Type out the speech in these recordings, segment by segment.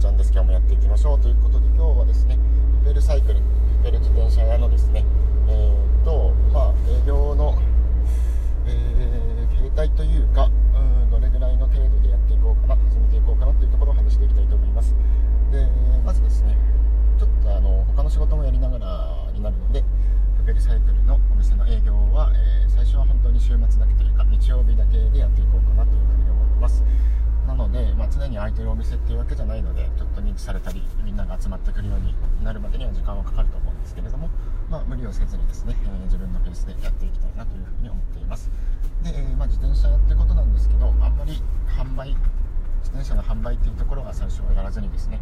ちゃんです。今日もやっていきましょうということで今日はですねベルサイクルベル自転車屋のですねえー、っとまあ営業の、えー、形態というかうんどれぐらいの程度でやっていこうかな始めていこうかなというところを話していきたいと思います。でまずですねちょっとあの他の仕事もやりながらになるのでベルサイクルのお店の営業は、えー、最初は本当に週末だけとに空いてるお店っていうわけじゃないのでちょっと認知されたりみんなが集まってくるようになるまでには時間はかかると思うんですけれども、まあ、無理をせずにですね、えー、自分のペースでやっていきたいなというふうに思っています。で、えー、まあ、自転車ってことなんですけどあんまり販売自転車の販売っていうところは最初はやらずにですね、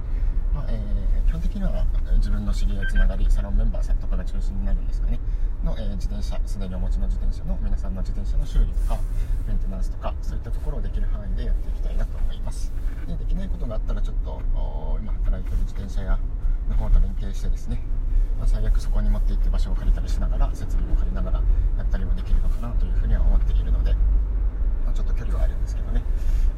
まあ、えー、基本的には自分の知り合いつながりサロンメンバーさんとかが中心になるんですかね。の、えー、自転車すでにお持ちの自転車の皆さんの自転車の修理とかメンテナンスとかそういったところをできる範囲でやっていきたいなと思います。でできないことがあったらちょっと今働いてる自転車屋の方と連携してですね、まあ、最悪そこに持って行って場所を借りたりしながら設備も借りながらやったりもできるのかなというふうには思っているので、まあ、ちょっと距離はあるんですけどね、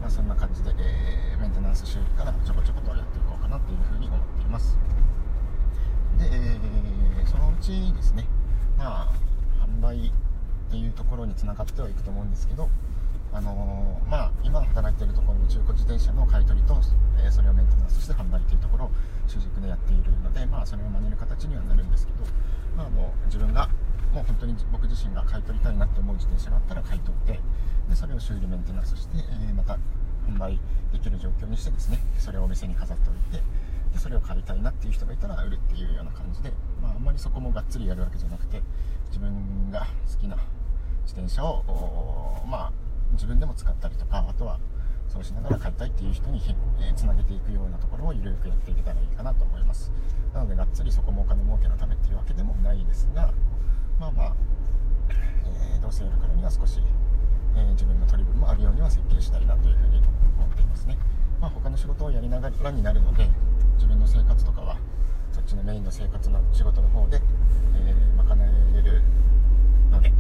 まあ、そんな感じで、えー、メンテナンス修理からちょこちょことやっていこうかなというふうに思っていますで、えですね。まあ販売っていうところにつながってはいくと思うんですけどあのー、まあ、今働いているところの中古自転車の買い取りと、えー、それをメンテナンスして販売というところを主軸でやっているので、まあ、それを真似る形にはなるんですけど、まあ、あの自分がもう本当に僕自身が買い取りたいなって思う自転車があったら買い取ってでそれを修理メンテナンスして、えー、また販売できる状況にしてですねそれをお店に飾っておいてでそれを買いたいなっていう人がいたら売るっていうような感じで、まあ、あんまりそこもがっつりやるわけじゃなくて自分が好きな自転車をまあ自分でも使ったりとかあとはそうしながら買いたいっていう人にえつなげていくようなところをゆるくやっていけたらいいかなと思います。なのでがっつりそこもお金儲けのためっていうわけでもないですがまあまあ、えー、どうせやるからには少し、えー、自分の取り分もあるようには設計したいなというふうに思っていますね。仕事をやりながらになるので自分の生活とかはそっちのメインの生活の仕事の方で、えー、賄えるので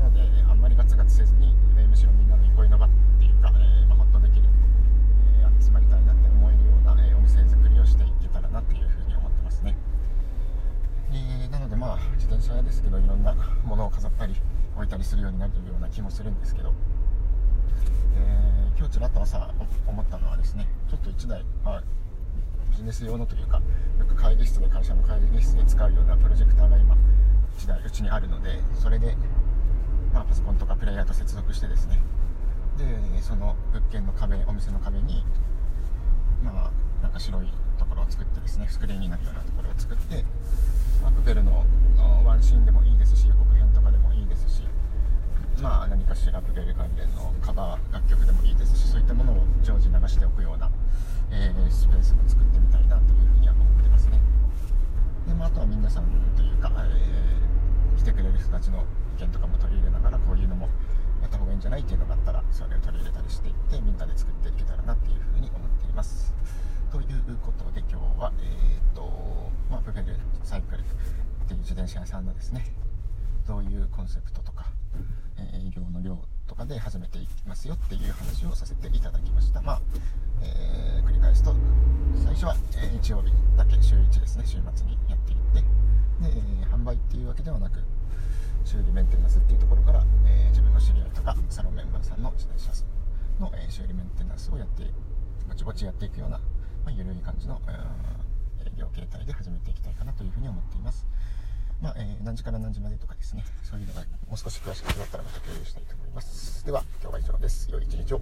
なのであんまりガツガツせずに、えむしろみんなの憩いの場っていうか、えまあ、ほっとできる、え集まりたいなって思えるような、えお店作りをしていけたらなっていうふうに思ってますね、えなのでまあ自転車屋ですけどいろんなものを飾ったり置いたりするようになるような気もするんですけど、えー、今日ちらっと朝思ったのはですねちょっと1台、まあ、ビジネス用のというかよく会議室で会社の会議室で使うようなプロジェクターが今1台うちにあるのでそれでまあ、パソコンとかプレイヤーと接続してですね。でその物件の壁お店の壁にまあなんか白いところを作ってですねスクリーンになるようなところを作ってまあ、プペルのワンシーンでもいいですし予告編とかでもいいですしまあ何かしらプペル関連のカバー楽曲でもいいですしそういったものを常時流しておくような、えー、スペースも作ってみたいなというふうには思ってますね。で、まあ、あとは皆さんというか、えー、来てくれる人たちの意見とかも取り入れながらこういうのもやった方がいいんじゃないっていうのがあったらそれを取り入れたりしていってみんなで作っていけたらなっていうふうに思っています。ということで今日はえっ、ー、とまあプペルサイクルっていう自転車屋さんのですねどういうコンセプトとか、え、営業の量とかで始めていきますよっていう話をさせていただきましたまあ、えー、繰り返すと最初は、え日曜日だけ週1ですね週末にやっていってで、え販売っていうわけではなく修理メンテナンスっていうところから、え、自分の知り合いとかサロンメンバーさんの自転車の、えー、修理メンテナンスをやってぼちぼちやっていくような、まあ、緩い感じの、営業形態で始めていきたいかなというふうに思っています。まあ、えー、何時から何時までとかですね、そういうのがもう少し詳しくなったらまた共有したいと思います。では、今日は以上です。良い一日を。